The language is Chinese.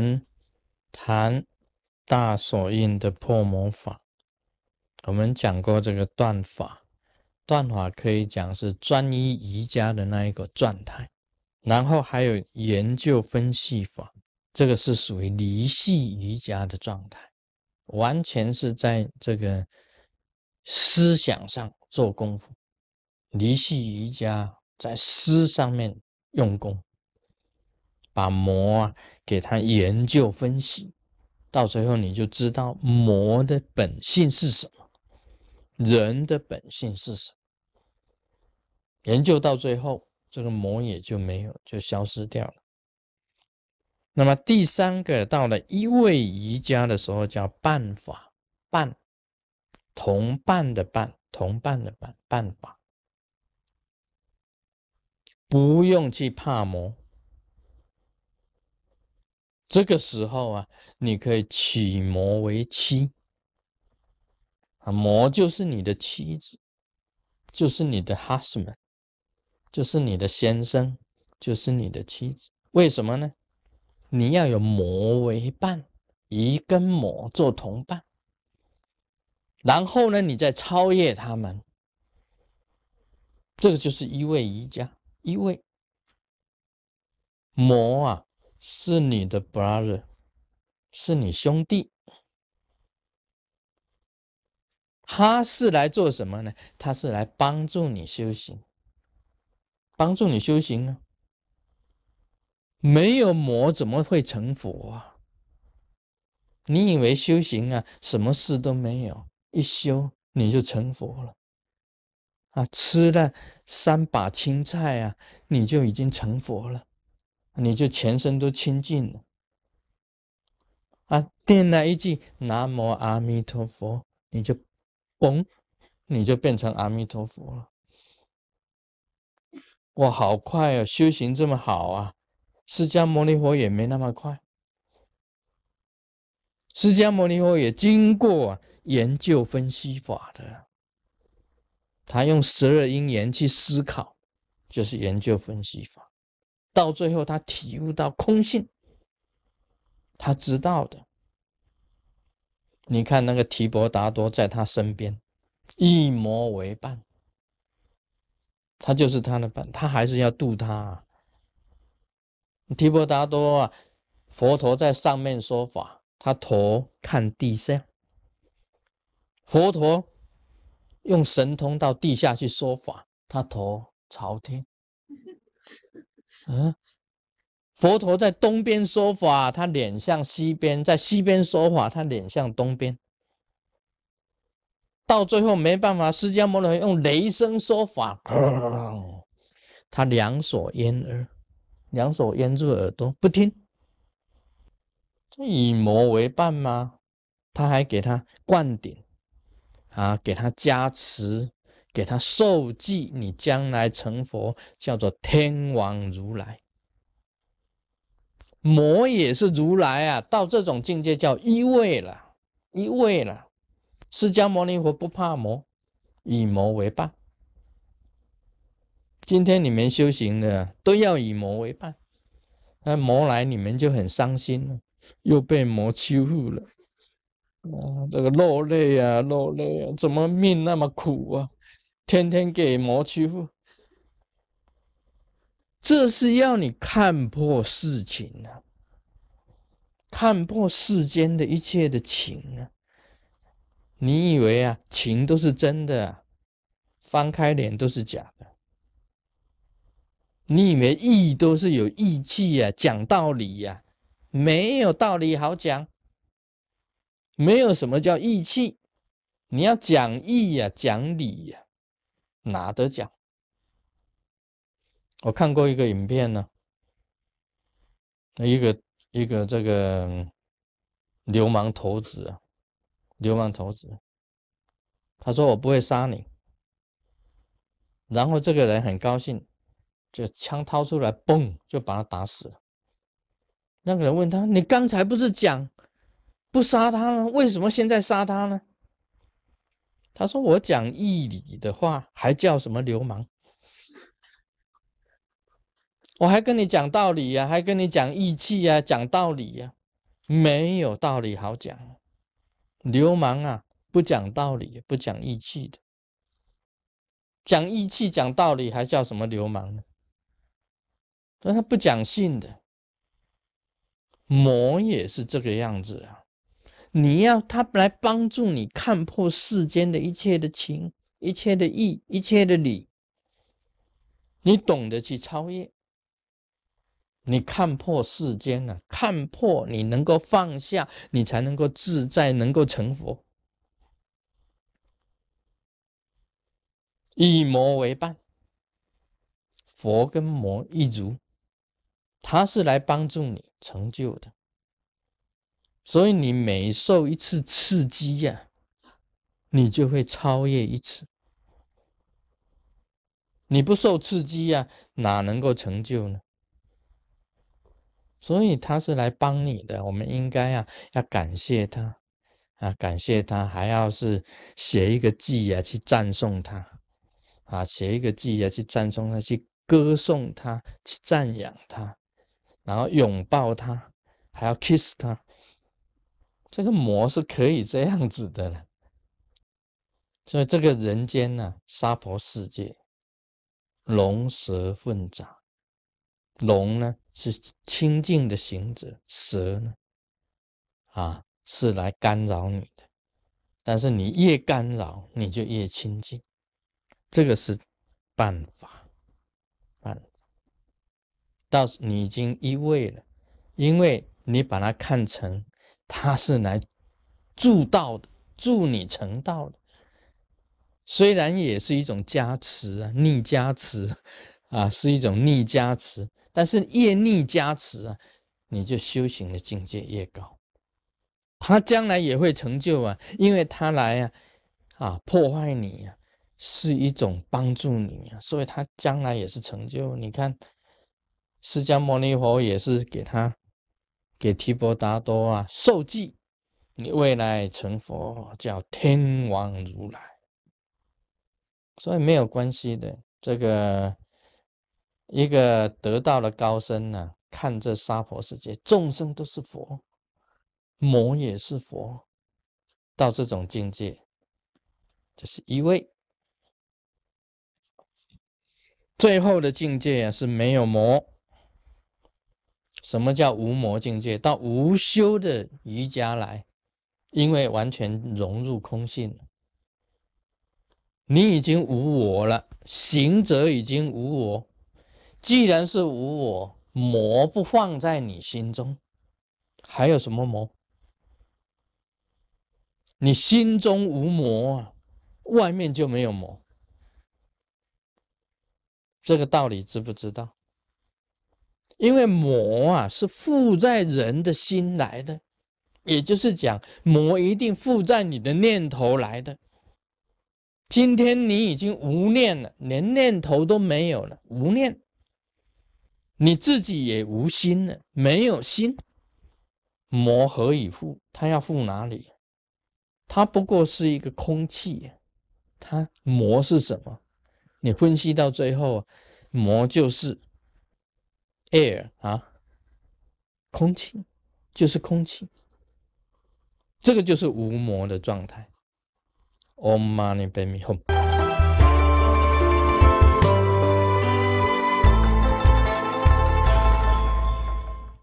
们谈大手印的破魔法。我们讲过这个断法，断法可以讲是专一瑜伽的那一个状态，然后还有研究分析法，这个是属于离系瑜伽的状态，完全是在这个思想上做功夫。离系瑜伽在思上面用功，把魔啊给他研究分析，到最后你就知道魔的本性是什么。人的本性是什么？研究到最后，这个魔也就没有，就消失掉了。那么第三个到了一位瑜伽的时候，叫办法办，同伴的伴，同伴的伴，办法，不用去怕魔。这个时候啊，你可以娶魔为妻。啊魔就是你的妻子，就是你的 husband，就是你的先生，就是你的妻子。为什么呢？你要有魔为伴，以跟魔做同伴，然后呢，你再超越他们。这个就是一位瑜伽，一位魔啊，是你的 brother，是你兄弟。他是来做什么呢？他是来帮助你修行，帮助你修行啊！没有魔怎么会成佛啊？你以为修行啊，什么事都没有，一修你就成佛了啊？吃了三把青菜啊，你就已经成佛了，你就全身都清净了啊！念了一句南无阿弥陀佛，你就。嘣，你就变成阿弥陀佛了。哇，好快啊！修行这么好啊！释迦牟尼佛也没那么快。释迦牟尼佛也经过研究分析法的，他用十二因缘去思考，就是研究分析法。到最后，他体悟到空性，他知道的。你看那个提婆达多在他身边，一魔为伴，他就是他的伴，他还是要度他。提婆达多啊，佛陀在上面说法，他头看地下；佛陀用神通到地下去说法，他头朝天。嗯。佛陀在东边说法，他脸向西边；在西边说法，他脸向东边。到最后没办法，释迦牟尼用雷声说法，他两手掩耳，两手掩住耳朵不听。这以魔为伴吗？他还给他灌顶啊，给他加持，给他受记，你将来成佛，叫做天王如来。魔也是如来啊，到这种境界叫一位了，一位了。释迦牟尼佛不怕魔，以魔为伴。今天你们修行的都要以魔为伴，那魔来你们就很伤心了，又被魔欺负了，啊，这个落泪啊，落泪啊，怎么命那么苦啊？天天给魔欺负。这是要你看破事情啊，看破世间的一切的情啊！你以为啊，情都是真的，翻开脸都是假的？你以为义都是有义气啊，讲道理呀？没有道理好讲，没有什么叫义气，你要讲义呀，讲理呀，哪得奖？我看过一个影片呢，一个一个这个流氓头子啊，流氓头子，他说我不会杀你，然后这个人很高兴，就枪掏出来，嘣，就把他打死了。那个人问他：“你刚才不是讲不杀他呢？为什么现在杀他呢？”他说：“我讲义理的话，还叫什么流氓？”我还跟你讲道理呀，还跟你讲义气呀，讲道理呀。没有道理好讲。流氓啊，不讲道理，不讲义气的。讲义气、讲道理，还叫什么流氓呢？那他不讲信的。魔也是这个样子啊！你要他来帮助你看破世间的一切的情、一切的义、一切的理，你懂得去超越，你看破世间啊，看破你能够放下，你才能够自在，能够成佛。以魔为伴，佛跟魔一如，他是来帮助你成就的。所以你每受一次刺激呀，你就会超越一次。你不受刺激呀，哪能够成就呢？所以他是来帮你的，我们应该啊要感谢他啊，感谢他，还要是写一个记啊去赞颂他。啊，写一个记啊，去赞颂他，去歌颂他，去赞扬他，然后拥抱他，还要 kiss 他。这个魔是可以这样子的了。所以这个人间呢，娑婆世界，龙蛇混杂。龙呢是清净的行者，蛇呢，啊是来干扰你的。但是你越干扰，你就越清净。这个是办法，办法。到你已经一味了，因为你把它看成他是来助道的，助你成道的。虽然也是一种加持啊，逆加持啊，是一种逆加持。但是越逆加持啊，你就修行的境界越高。他将来也会成就啊，因为他来啊，啊破坏你呀。是一种帮助你啊，所以他将来也是成就。你看，释迦牟尼佛也是给他给提婆达多啊受记，你未来成佛叫天王如来，所以没有关系的。这个一个得道的高僧呢，看这娑婆世界，众生都是佛，魔也是佛，到这种境界，就是一位。最后的境界啊是没有魔。什么叫无魔境界？到无修的瑜伽来，因为完全融入空性，你已经无我了，行者已经无我。既然是无我，魔不放在你心中，还有什么魔？你心中无魔啊，外面就没有魔。这个道理知不知道？因为魔啊是附在人的心来的，也就是讲，魔一定附在你的念头来的。今天你已经无念了，连念头都没有了，无念，你自己也无心了，没有心，魔何以附？他要附哪里？它不过是一个空气，它魔是什么？你分析到最后，魔就是 air 啊，空气就是空气，这个就是无魔的状态。Om Mani Padme Hum。